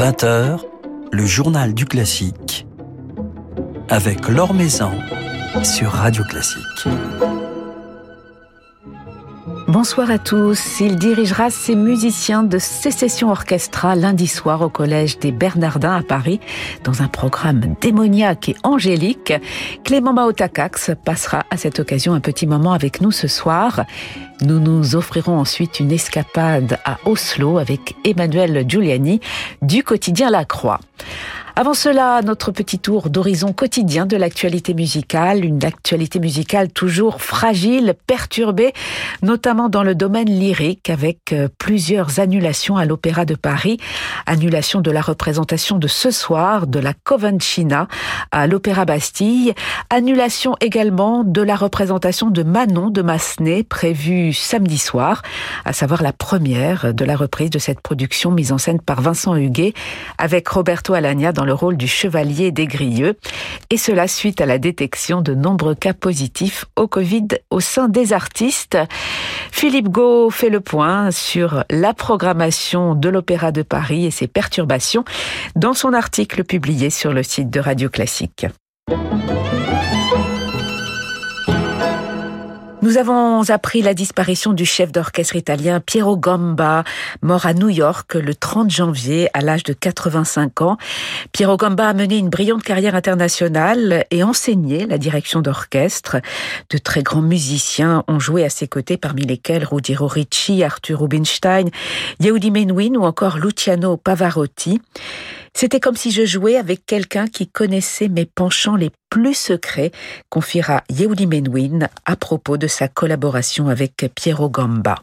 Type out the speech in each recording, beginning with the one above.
20h, le journal du classique avec Laure Maison sur Radio Classique. Bonsoir à tous. Il dirigera ses musiciens de sécession orchestra lundi soir au collège des Bernardins à Paris dans un programme démoniaque et angélique. Clément Maotakax passera à cette occasion un petit moment avec nous ce soir. Nous nous offrirons ensuite une escapade à Oslo avec Emmanuel Giuliani du quotidien La Croix. Avant cela, notre petit tour d'horizon quotidien de l'actualité musicale, une actualité musicale toujours fragile, perturbée, notamment dans le domaine lyrique, avec euh, plusieurs annulations à l'Opéra de Paris, annulation de la représentation de ce soir de la Covenchina à l'Opéra Bastille, annulation également de la représentation de Manon de Massenet prévue samedi soir, à savoir la première de la reprise de cette production mise en scène par Vincent Huguet avec Roberto Alagna dans le rôle du chevalier des Grieux, et cela suite à la détection de nombreux cas positifs au Covid au sein des artistes. Philippe Gau fait le point sur la programmation de l'Opéra de Paris et ses perturbations dans son article publié sur le site de Radio Classique. Nous avons appris la disparition du chef d'orchestre italien Piero Gamba, mort à New York le 30 janvier à l'âge de 85 ans. Piero Gamba a mené une brillante carrière internationale et enseigné la direction d'orchestre. De très grands musiciens ont joué à ses côtés, parmi lesquels Ruggiero Ricci, Arthur Rubinstein, Yehudi Menuhin ou encore Luciano Pavarotti. C'était comme si je jouais avec quelqu'un qui connaissait mes penchants les plus secrets, confiera Yehudi Menuhin à propos de sa collaboration avec Piero Gamba.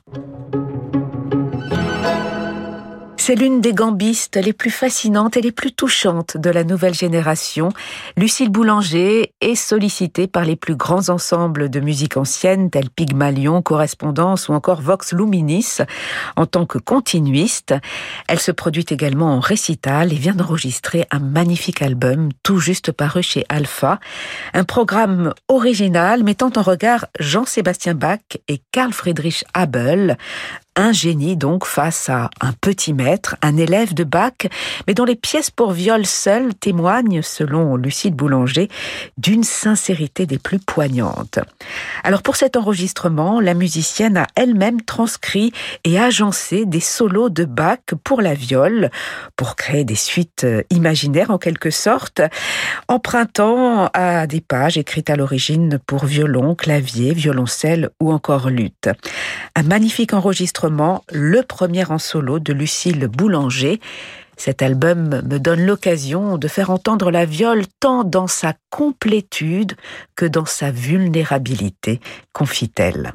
C'est l'une des gambistes les plus fascinantes et les plus touchantes de la nouvelle génération. Lucille Boulanger est sollicitée par les plus grands ensembles de musique ancienne tels Pygmalion, Correspondance ou encore Vox Luminis en tant que continuiste. Elle se produit également en récital et vient d'enregistrer un magnifique album tout juste paru chez Alpha. Un programme original mettant en regard Jean-Sébastien Bach et Karl Friedrich Abel, un génie donc face à un petit maître, un élève de Bach, mais dont les pièces pour viol seules témoignent, selon Lucille Boulanger, d'une sincérité des plus poignantes. Alors pour cet enregistrement, la musicienne a elle-même transcrit et agencé des solos de Bach pour la viole, pour créer des suites euh, imaginaires en quelque sorte, empruntant à des pages écrites à l'origine pour violon, clavier, violoncelle ou encore lutte. Un magnifique enregistrement le premier en solo de Lucille Boulanger. Cet album me donne l'occasion de faire entendre la viole tant dans sa complétude que dans sa vulnérabilité, confie-t-elle.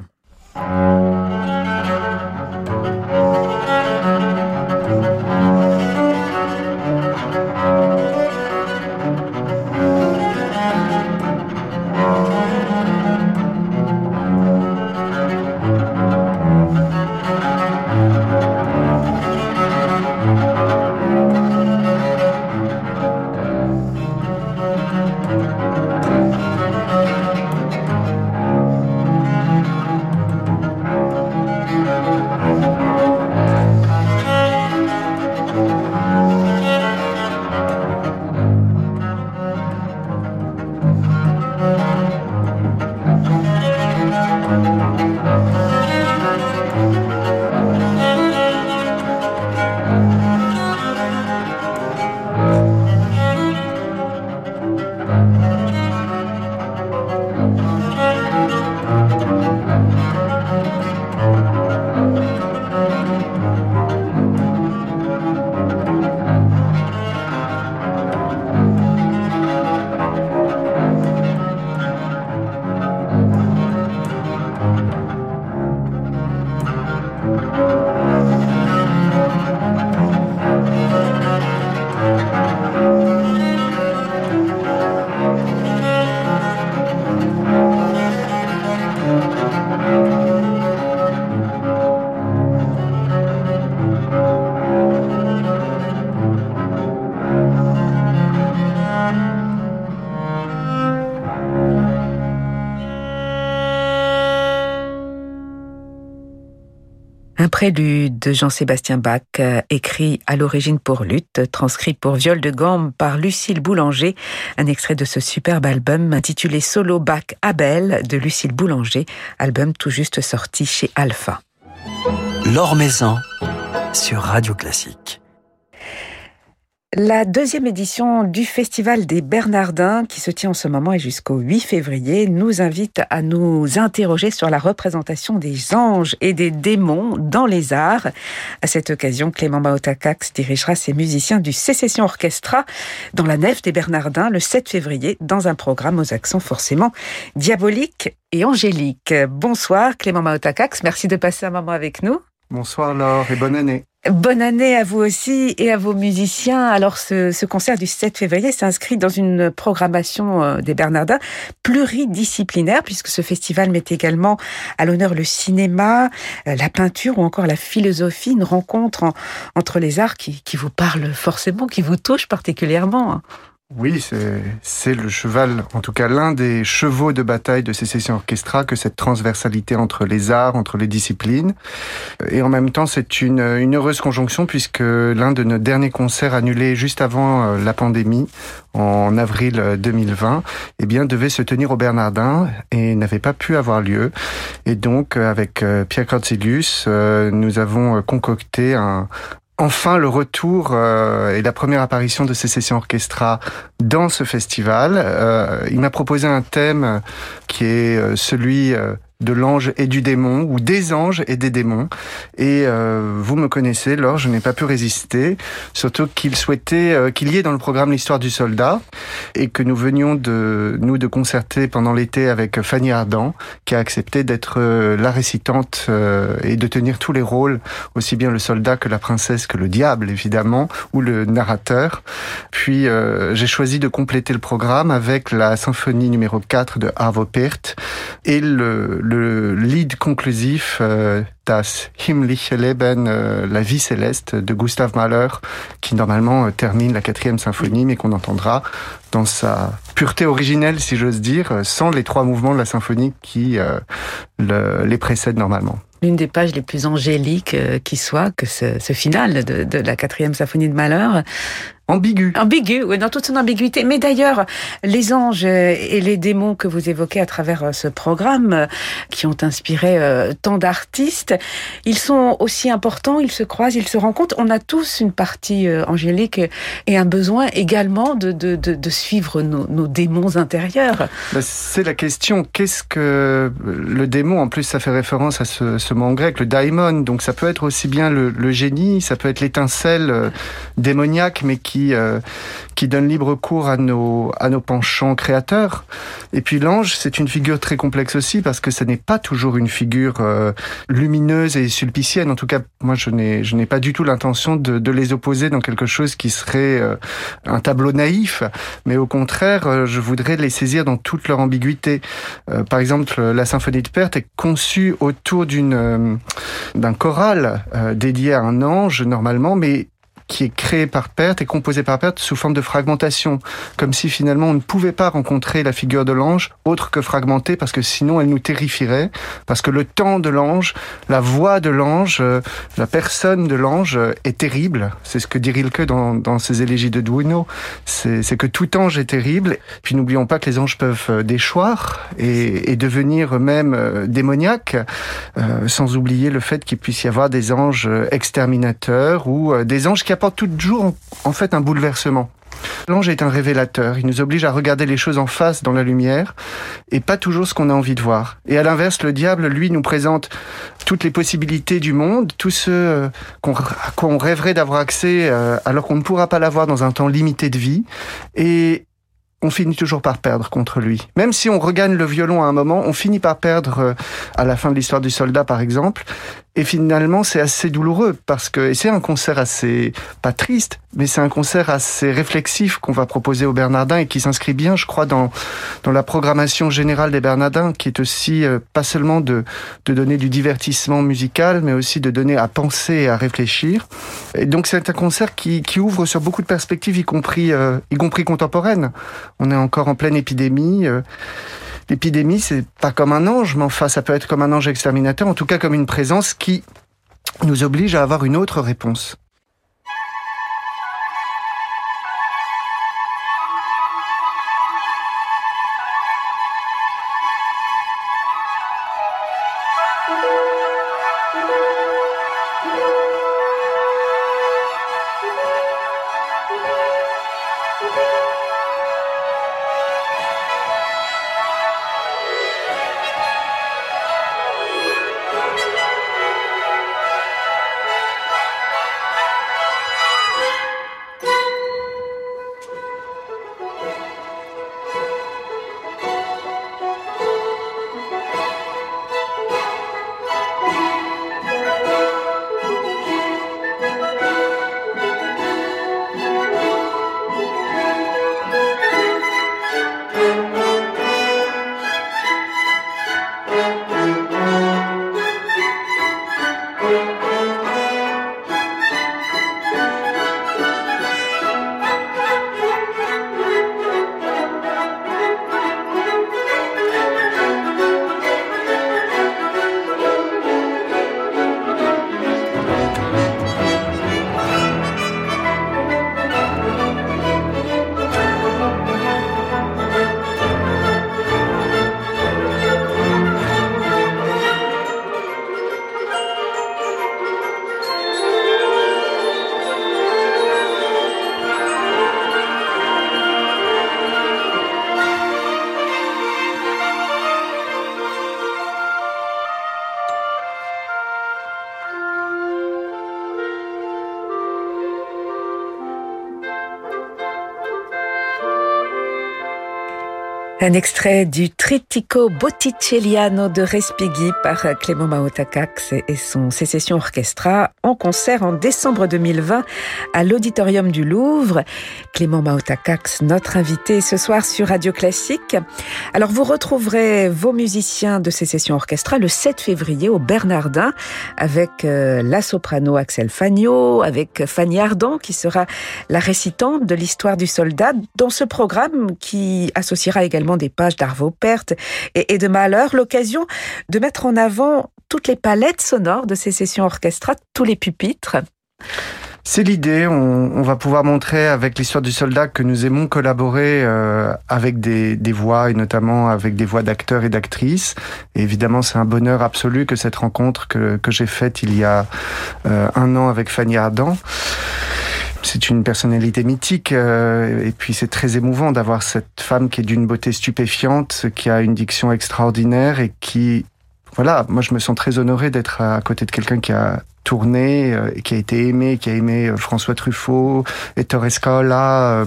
Prélude de Jean-Sébastien Bach, euh, écrit à l'origine pour lutte, transcrit pour viol de gamme par Lucille Boulanger, un extrait de ce superbe album intitulé Solo Bach Abel de Lucille Boulanger, album tout juste sorti chez Alpha. L'Or Maison sur Radio Classique. La deuxième édition du Festival des Bernardins, qui se tient en ce moment et jusqu'au 8 février, nous invite à nous interroger sur la représentation des anges et des démons dans les arts. À cette occasion, Clément Maotakax dirigera ses musiciens du Sécession Orchestra dans la nef des Bernardins le 7 février dans un programme aux accents forcément diaboliques et angéliques. Bonsoir Clément Maotakax, merci de passer un moment avec nous. Bonsoir Laure et bonne année. Bonne année à vous aussi et à vos musiciens. Alors ce, ce concert du 7 février s'inscrit dans une programmation euh, des Bernardins pluridisciplinaire puisque ce festival met également à l'honneur le cinéma, euh, la peinture ou encore la philosophie, une rencontre entre les arts qui, qui vous parle forcément, qui vous touche particulièrement. Oui, c'est le cheval, en tout cas l'un des chevaux de bataille de Sécession Orchestra, que cette transversalité entre les arts, entre les disciplines. Et en même temps, c'est une, une heureuse conjonction puisque l'un de nos derniers concerts annulés juste avant euh, la pandémie, en avril 2020, eh bien, devait se tenir au Bernardin et n'avait pas pu avoir lieu. Et donc, euh, avec euh, Pierre Corzilius, nous avons concocté un, enfin le retour euh, et la première apparition de Sécession Orchestra dans ce festival. Euh, il m'a proposé un thème qui est euh, celui de l'ange et du démon, ou des anges et des démons. Et euh, vous me connaissez, Laure, je n'ai pas pu résister, surtout qu'il souhaitait euh, qu'il y ait dans le programme l'histoire du soldat, et que nous venions de nous de concerter pendant l'été avec Fanny Ardant, qui a accepté d'être euh, la récitante et de tenir tous les rôles, aussi bien le soldat que la princesse que le diable, évidemment, ou le narrateur. Puis j'ai choisi de compléter le programme avec la symphonie numéro 4 de Arvo Pärt et le lead conclusif euh, Das himmlische Leben, euh, la vie céleste de Gustav Mahler, qui normalement euh, termine la quatrième symphonie, mais qu'on entendra dans sa pureté originelle, si j'ose dire, sans les trois mouvements de la symphonie qui les précèdent normalement. L'une des pages les plus angéliques qui soit que ce, final de, de, la quatrième symphonie de Malheur ambigu. Ambigu, oui, dans toute son ambiguïté. Mais d'ailleurs, les anges et les démons que vous évoquez à travers euh, ce programme, euh, qui ont inspiré euh, tant d'artistes, ils sont aussi importants, ils se croisent, ils se rencontrent. On a tous une partie angélique et un besoin également de, de, de, de suivre nos, nos, démons intérieurs. Bah, c'est la question. Qu'est-ce que le démon En plus, ça fait référence à ce, ce mot en grec, le daimon. Donc ça peut être aussi bien le, le génie, ça peut être l'étincelle démoniaque, mais qui qui, euh, qui donne libre cours à nos, à nos penchants créateurs. Et puis l'ange, c'est une figure très complexe aussi parce que ce n'est pas toujours une figure euh, lumineuse et sulpicienne. En tout cas, moi, je n'ai, je n'ai pas du tout l'intention de, les opposer dans quelque chose qui serait euh, un tableau naïf, mais au contraire, je voudrais les saisir dans toute leur ambiguïté. par exemple, la symphonie de Perte est conçue autour d'une d'un choral dédié à un ange normalement, mais qui est créé par perte et composé par perte sous forme de fragmentation, comme si finalement on ne pouvait pas rencontrer la figure de l'ange autre que fragmentée, parce que sinon elle nous terrifierait, parce que le temps de l'ange, la voix de l'ange, euh, la personne de l'ange est terrible. C'est ce que dit Rilke dans, dans ses élégies de Duino, c'est que tout ange est terrible. Puis n'oublions pas que les anges peuvent euh, déchoir et, et devenir eux-mêmes euh, démoniaques, sans oublier le fait qu'il puisse y avoir des anges exterminateurs ou des anges qui apporte toujours en fait un bouleversement. L'ange est un révélateur, il nous oblige à regarder les choses en face dans la lumière et pas toujours ce qu'on a envie de voir. Et à l'inverse, le diable, lui, nous présente toutes les possibilités du monde, tout ce euh, qu'on on rêverait d'avoir accès euh, alors qu'on ne pourra pas l'avoir dans un temps limité de vie. Et on finit toujours par perdre contre lui. Même si on regagne le violon à un moment, on finit par perdre euh, à la fin de l'histoire du soldat, par exemple. Et finalement, c'est assez douloureux parce que, c'est un concert assez, pas triste, mais c'est un concert assez réflexif qu'on va proposer aux Bernardins et qui s'inscrit bien, je crois, dans, dans la programmation générale des Bernardins, qui est aussi euh, pas seulement de, de donner du divertissement musical, mais aussi de donner à penser et à réfléchir. Et donc, c'est un concert qui, qui ouvre sur beaucoup de perspectives, y compris, euh, y compris contemporaines. On est encore en pleine épidémie. Euh, L'épidémie, c'est pas comme un ange, mais enfin, ça peut être comme un ange exterminateur, en tout cas comme une présence qui nous oblige à avoir une autre réponse. Un extrait du Trittico Botticelliano de Respighi par Clément Maotakax et son Sécession Orchestra en concert en décembre 2020 à l'Auditorium du Louvre. Clément Maotakax, notre invité ce soir sur Radio Classique. Alors vous retrouverez vos musiciens de Sécession Orchestra le 7 février au Bernardin avec euh, la soprano Axel Fagno, avec Fanny Ardant qui sera la récitante de l'histoire du soldat dans ce programme qui associera également des pages d'Arvo Pärt et, de Malheur, l'occasion de mettre en avant toutes les palettes sonores de ces sessions orchestrales, tous les pupitres. C'est l'idée. On, va pouvoir montrer avec l'histoire du soldat que nous aimons collaborer euh, avec des, voix et notamment avec des voix d'acteurs et d'actrices. Et évidemment, c'est un bonheur absolu que cette rencontre que, j'ai faite il y a euh, un an avec Fanny Ardant c'est une personnalité mythique euh, et puis c'est très émouvant d'avoir cette femme qui est d'une beauté stupéfiante, qui a une diction extraordinaire et qui voilà, moi je me sens très honoré d'être à côté de quelqu'un qui a tourné, euh, qui a été aimé, qui a aimé euh, François Truffaut, Ettore Scola. Euh,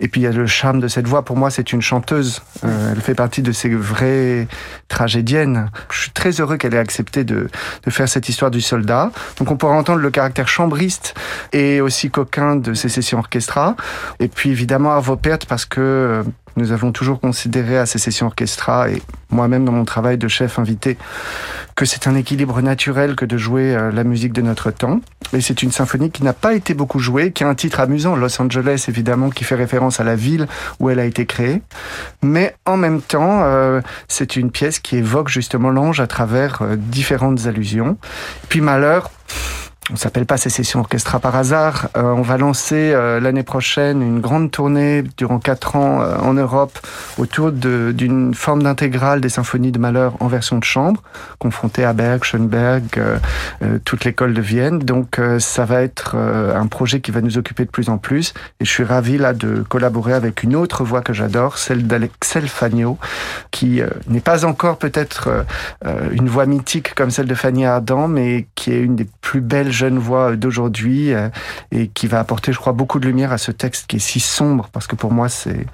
et puis il y a le charme de cette voix. Pour moi, c'est une chanteuse. elle fait partie de ces vraies tragédiennes. Je suis très heureux qu'elle ait accepté de, de faire cette histoire du soldat. Donc on pourra entendre le caractère chambriste et aussi coquin de ces sessions orchestra. Et puis évidemment Arvo Pärt parce que nous avons toujours considéré à ces sessions orchestra et moi-même dans mon travail de chef invité que c'est un équilibre naturel que de jouer euh, la musique de notre temps. Et c'est une symphonie qui n'a pas été beaucoup jouée, qui a un titre amusant, Los Angeles évidemment, qui fait référence à la ville où elle a été créée. Mais en même temps, euh, c'est une pièce qui évoque justement l'ange à travers euh, différentes allusions. Puis Malheur, on s'appelle pas Sécession Orchestra par hasard. Euh, on va lancer euh, l'année prochaine une grande tournée durant quatre ans euh, en Europe autour d'une forme d'intégrale des symphonies de Malheur en version de chambre, confrontée à Berg, Schoenberg, toute l'école de Vienne. Donc ça va être un projet qui va nous occuper de plus en plus. Et je suis ravi là de collaborer avec une autre voix que j'adore, celle d'Alexel Fagno, qui n'est pas encore peut-être une voix mythique comme celle de Fanny Ardant, mais qui est une des plus belles jeune voix d'aujourd'hui euh, et qui va apporter, je crois, beaucoup de lumière à ce texte qui est si sombre parce que pour moi, c'est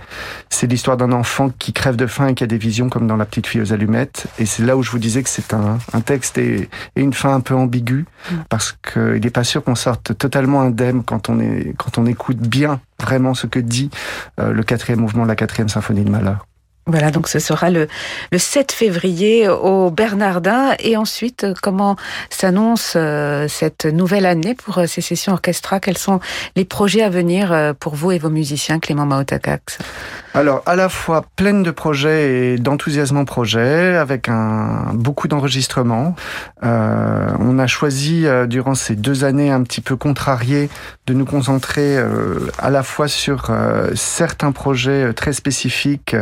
c'est l'histoire d'un enfant qui crève de faim et qui a des visions comme dans La petite fille aux allumettes. Et c'est là où je vous disais que c'est un, un texte et, une fin un peu ambiguë mm. parce qu'il n'est pas sûr qu'on sorte totalement indemne quand on est quand on écoute bien vraiment ce que dit euh, le quatrième mouvement de la quatrième symphonie de Malheur. Voilà, donc ce sera le, le 7 février au Bernardin. Et ensuite, comment s'annonce euh, cette nouvelle année pour euh, ces sessions orchestra? Quels sont les projets à venir euh, pour vous et vos musiciens, Clément Maotakax Alors, à la fois pleine de projets et d'enthousiasme en projet, avec un, beaucoup d'enregistrements. Euh, on a choisi, euh, durant ces deux années un petit peu contrariées, de nous concentrer euh, à la fois sur certains projets très spécifiques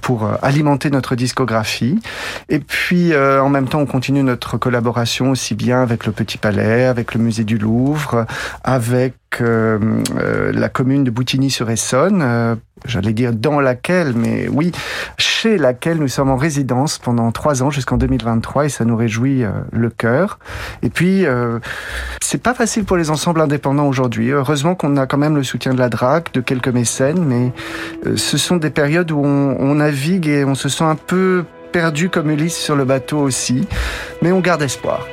pour alimenter notre discographie. Et puis, en même temps, on continue notre collaboration aussi bien avec le Petit Palais, avec le Musée du Louvre, avec la commune de Boutigny-sur-Essonne, j'allais dire dans laquelle, mais oui, chez laquelle nous sommes en résidence pendant trois ans jusqu'en 2023 et ça nous réjouit euh, le cœur. Et puis, c'est pas facile pour les ensembles indépendants aujourd'hui. Heureusement qu'on a quand même le soutien de la DRAC, de quelques mécènes, mais ce sont des périodes où on, on navigue et on se sent un peu perdu comme Ulysse sur le bateau aussi, mais on garde espoir.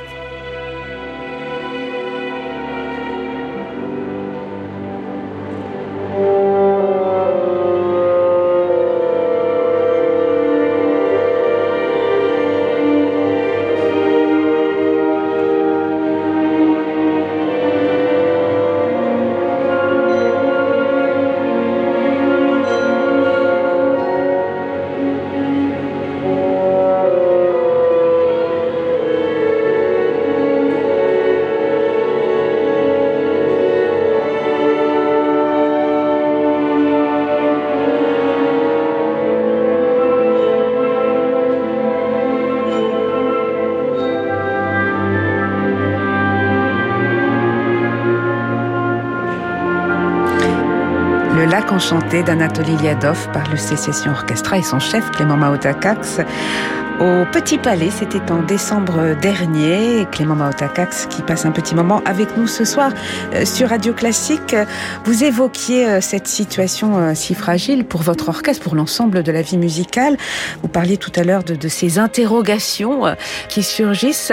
Enchanté d'Anatoly Liadov par le Sécession Orchestra et son chef Clément Maotakax au Petit Palais. C'était en décembre dernier. Clément Maotakax qui passe un petit moment avec nous ce soir euh, sur Radio Classique. Vous évoquiez euh, cette situation euh, si fragile pour votre orchestre, pour l'ensemble de la vie musicale. Vous parliez tout à l'heure de ces interrogations qui surgissent.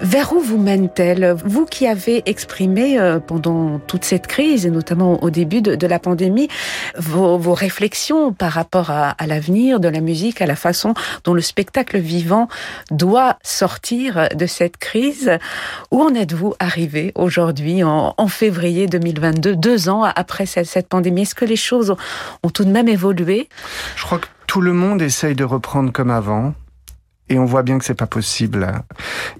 Vers où vous mène-t-elle Vous qui avez exprimé euh, pendant toute cette crise, et notamment au début de, la pandémie, vos, réflexions par rapport à, l'avenir de la musique, à la façon dont le spectacle vivant doit sortir de cette crise? Où en êtes-vous arrivé aujourd'hui, en, février 2022, deux ans après cette, cette pandémie? Est-ce que les choses ont tout de même évolué? Je crois que tout le monde essaye de reprendre comme avant. Et on voit bien que c'est pas possible.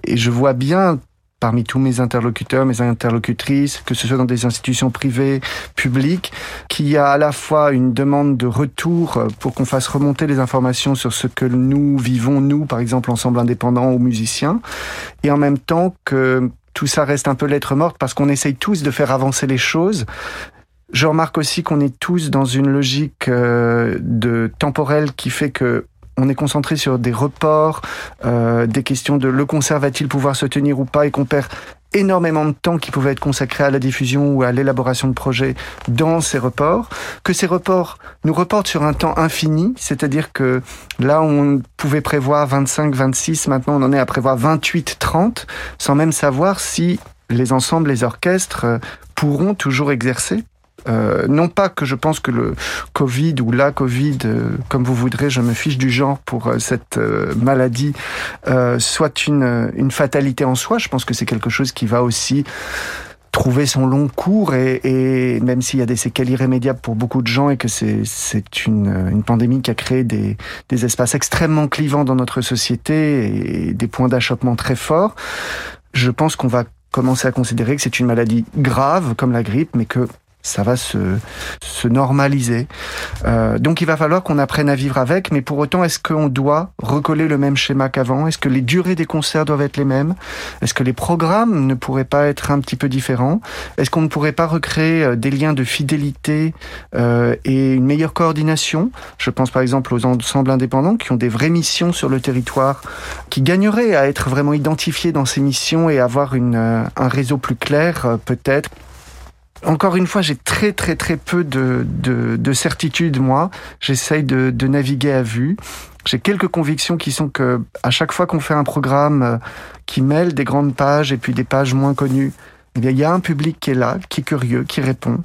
Et je vois bien parmi tous mes interlocuteurs, mes interlocutrices, que ce soit dans des institutions privées, publiques, qu'il y a à la fois une demande de retour pour qu'on fasse remonter les informations sur ce que nous vivons, nous, par exemple, ensemble indépendant ou musiciens, et en même temps que tout ça reste un peu lettre morte parce qu'on essaye tous de faire avancer les choses, je remarque aussi qu'on est tous dans une logique euh, de temporelle qui fait que on est concentré sur des reports, euh, des questions de le concert va-t-il pouvoir se tenir ou pas, et qu'on perd énormément de temps qui pouvait être consacré à la diffusion ou à l'élaboration de projets dans ces reports, que ces reports nous reportent sur un temps infini, c'est-à-dire que là on pouvait prévoir 25, 26, maintenant on en est à prévoir 28, 30, sans même savoir si les ensembles, les orchestres euh, pourront toujours exercer euh, non pas que je pense que le Covid ou la Covid, euh, comme vous voudrez, je me fiche du genre pour euh, cette maladie, soit une, une fatalité en soi. Je pense que c'est quelque chose qui va aussi trouver son long cours et, et même s'il y a des séquelles irrémédiables pour beaucoup de gens et que c'est une, une pandémie qui a créé des, des espaces extrêmement clivants dans notre société et des points d'achoppement très forts, je pense qu'on va commencer à considérer que c'est une maladie grave comme la grippe, mais que ça va se, se normaliser. Euh, donc il va falloir qu'on apprenne à vivre avec, mais pour autant, est-ce qu'on doit recoller le même schéma qu'avant? Est-ce que les durées des concerts doivent être les mêmes? Est-ce que les programmes ne pourraient pas être un petit peu différents? Est-ce qu'on ne pourrait pas recréer euh, des liens de fidélité euh, et une meilleure coordination? Je pense par exemple aux ensembles indépendants qui ont des vraies missions sur le territoire, qui gagneraient à être vraiment identifiés dans ces missions et avoir une, euh, un réseau plus clair euh, peut-être encore une fois, j'ai très très très peu de, de, de certitude, moi. J'essaye de, de naviguer à vue. J'ai quelques convictions qui sont que à chaque fois qu'on fait un programme euh, qui mêle des grandes pages et puis des pages moins connues, eh bien, il y a un public qui est là, qui est curieux, qui répond.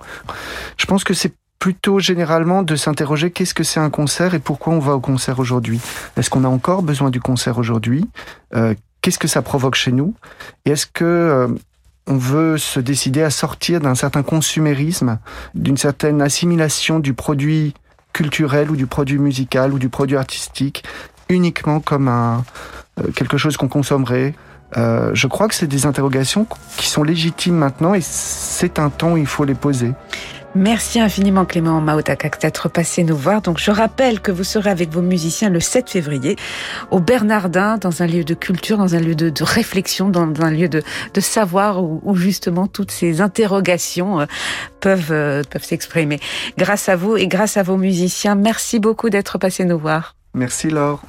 Je pense que c'est plutôt généralement de s'interroger qu'est-ce que c'est un concert et pourquoi on va au concert aujourd'hui. Est-ce qu'on a encore besoin du concert aujourd'hui? Euh, Qu'est-ce que ça provoque chez nous? Et est-ce que euh, on veut se décider à sortir d'un certain consumérisme, d'une certaine assimilation du produit culturel ou du produit musical ou du produit artistique uniquement comme un, euh, quelque chose qu'on consommerait. Euh, je crois que c'est des interrogations qui sont légitimes maintenant et c'est un temps où il faut les poser. Merci infiniment Clément Maotakak d'être passé nous voir. Donc je rappelle que vous serez avec vos musiciens le 7 février au Bernardin dans un lieu de culture, dans un lieu de, réflexion, dans, un lieu de, savoir où, justement toutes ces interrogations euh, peuvent, euh, peuvent s'exprimer. Grâce à vous et grâce à vos musiciens, merci beaucoup d'être passé nous voir. Merci Laure.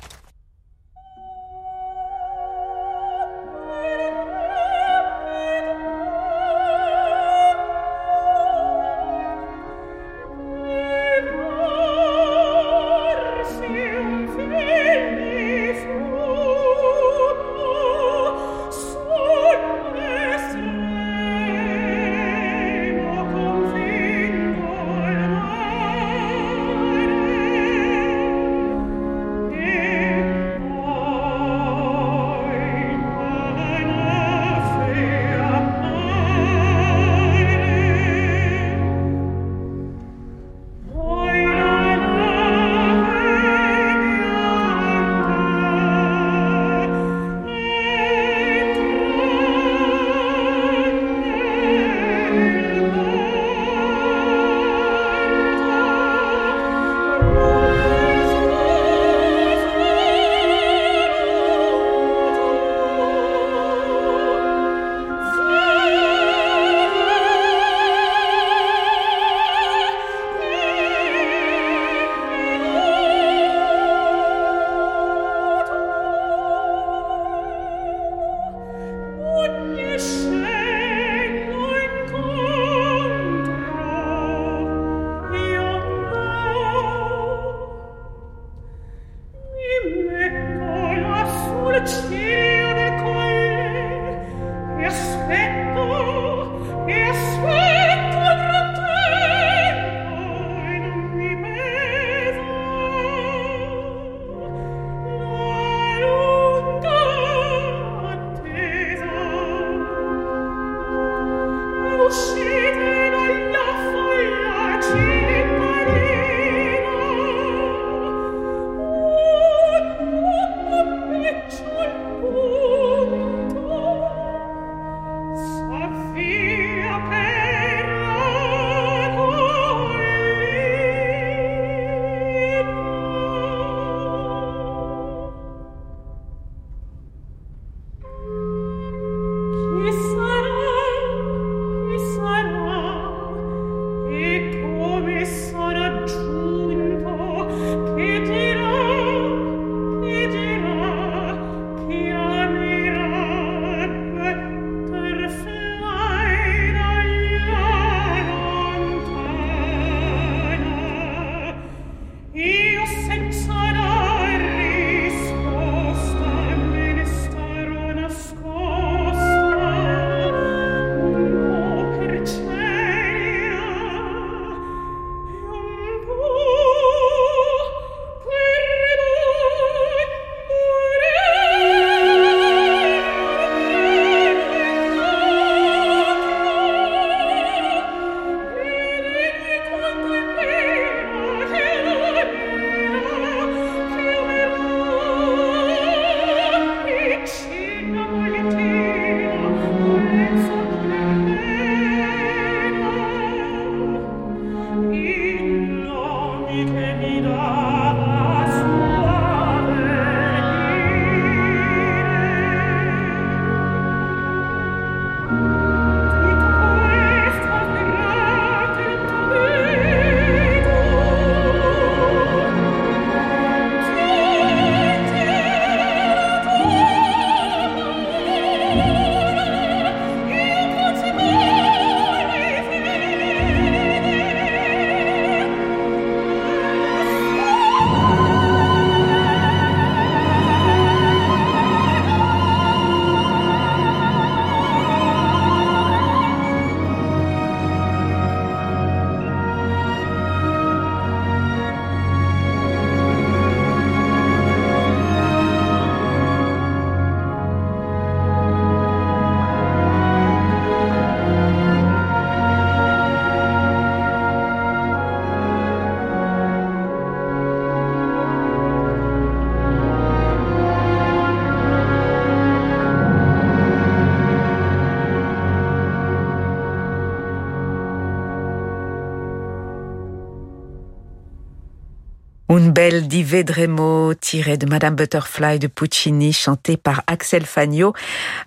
Belle di Vedremo, tiré de Madame Butterfly de Puccini, chanté par Axel Fagno,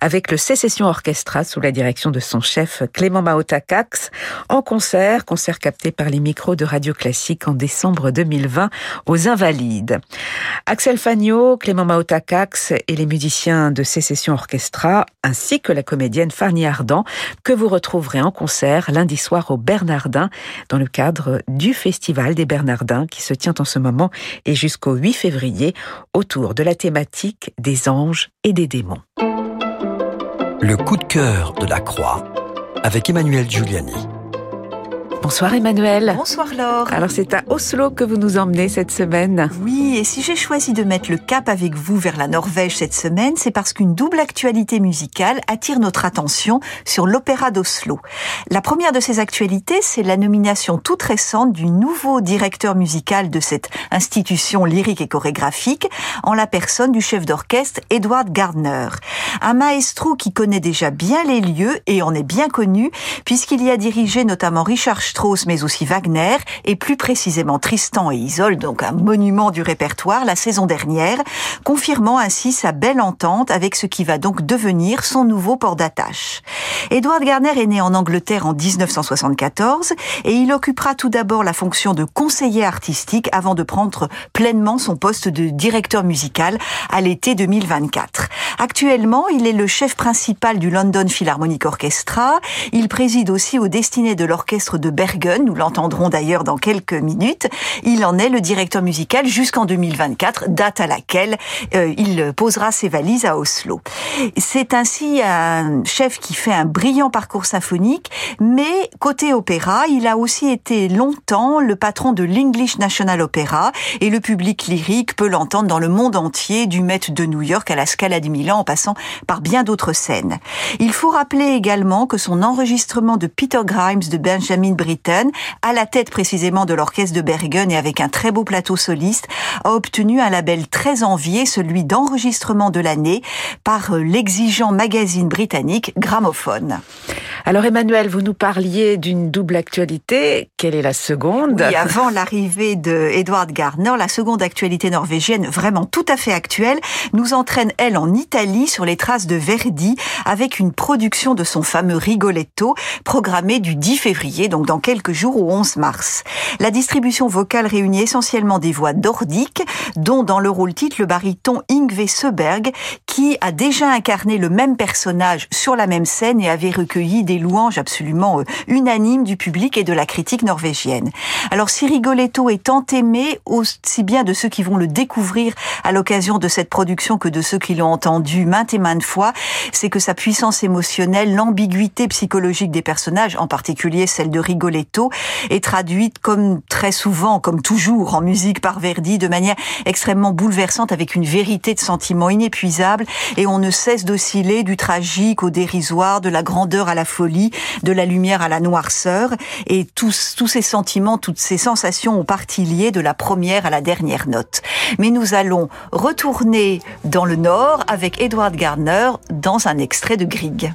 avec le Sécession Orchestra sous la direction de son chef Clément Maotakax, en concert, concert capté par les micros de Radio Classique en décembre 2020 aux Invalides. Axel Fagno, Clément Maotakax et les musiciens de Sécession Orchestra, ainsi que la comédienne Fanny Ardant, que vous retrouverez en concert lundi soir au Bernardin, dans le cadre du Festival des Bernardins qui se tient en ce moment et jusqu'au 8 février autour de la thématique des anges et des démons. Le coup de cœur de la croix avec Emmanuel Giuliani. Bonsoir Emmanuel. Bonsoir Laure. Alors c'est à Oslo que vous nous emmenez cette semaine. Oui, et si j'ai choisi de mettre le cap avec vous vers la Norvège cette semaine, c'est parce qu'une double actualité musicale attire notre attention sur l'Opéra d'Oslo. La première de ces actualités, c'est la nomination toute récente du nouveau directeur musical de cette institution lyrique et chorégraphique, en la personne du chef d'orchestre Edward Gardner. Un maestro qui connaît déjà bien les lieux et en est bien connu, puisqu'il y a dirigé notamment Richard Strauss, mais aussi Wagner, et plus précisément Tristan et Isolde, donc un monument du répertoire, la saison dernière, confirmant ainsi sa belle entente avec ce qui va donc devenir son nouveau port d'attache. Edward Garner est né en Angleterre en 1974 et il occupera tout d'abord la fonction de conseiller artistique avant de prendre pleinement son poste de directeur musical à l'été 2024. Actuellement, il est le chef principal du London Philharmonic Orchestra. Il préside aussi aux destinées de l'orchestre de Bergen, nous l'entendrons d'ailleurs dans quelques minutes. Il en est le directeur musical jusqu'en 2024, date à laquelle euh, il posera ses valises à Oslo. C'est ainsi un chef qui fait un brillant parcours symphonique, mais côté opéra, il a aussi été longtemps le patron de l'English National Opera et le public lyrique peut l'entendre dans le monde entier, du Met de New York à la Scala di Milan en passant par bien d'autres scènes. Il faut rappeler également que son enregistrement de Peter Grimes de Benjamin Britten, à la tête précisément de l'orchestre de Bergen et avec un très beau plateau soliste, a obtenu un label très envié, celui d'enregistrement de l'année, par l'exigeant magazine britannique Gramophone. Alors Emmanuel, vous nous parliez d'une double actualité. Quelle est la seconde? Oui, avant l'arrivée de Edward Gardner, la seconde actualité norvégienne, vraiment tout à fait actuelle, nous entraîne, elle, en Italie, sur les traces de Verdi, avec une production de son fameux Rigoletto, programmée du 10 février, donc dans quelques jours au 11 mars. La distribution vocale réunit essentiellement des voix nordiques, dont dans le rôle titre le baryton Ingve Seberg, qui a déjà incarné le même personnage sur la même scène et avait recueilli des louanges absolument euh, unanimes du public et de la critique norvégienne. Alors si Rigoletto est tant aimé, aussi bien de ceux qui vont le découvrir à l'occasion de cette production que de ceux qui l'ont entendu maintes et maintes fois, c'est que sa puissance émotionnelle, l'ambiguïté psychologique des personnages, en particulier celle de Rigoletto, est traduite comme très souvent, comme toujours en musique par Verdi, de manière extrêmement bouleversante avec une vérité de sentiment inépuisable et on ne cesse d'osciller du tragique au dérisoire, de la grandeur à la folie, de la lumière à la noirceur et tous, tous ces sentiments, toutes ces sensations ont partie liée de la première à la dernière note. Mais nous allons retourner dans le nord avec Edward Gardner dans un extrait de Grieg.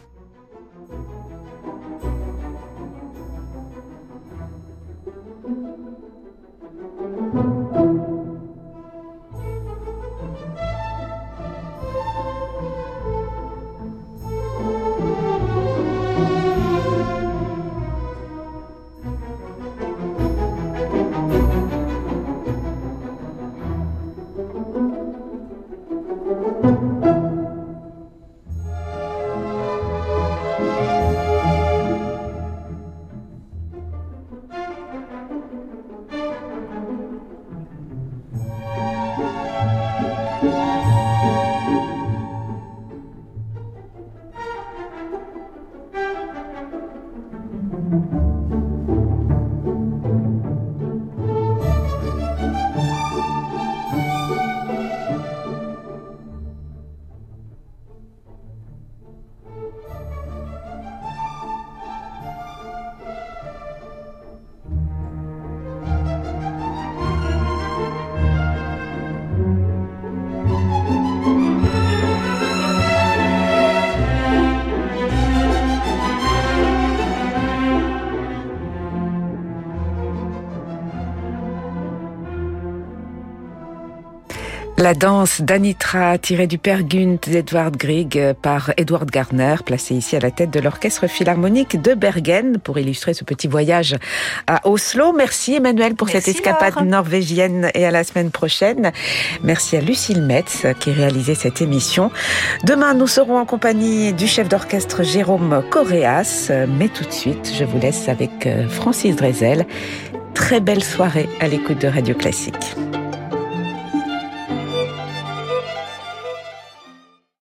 La danse d'Anitra, tirée du Père Gunt d'Edward Grieg par Edward Garner, placé ici à la tête de l'Orchestre Philharmonique de Bergen pour illustrer ce petit voyage à Oslo. Merci Emmanuel pour cette escapade norvégienne et à la semaine prochaine. Merci à Lucille Metz qui réalisait cette émission. Demain, nous serons en compagnie du chef d'orchestre Jérôme Correas. Mais tout de suite, je vous laisse avec euh, Francis Drezel. Très belle soirée à l'écoute de Radio Classique.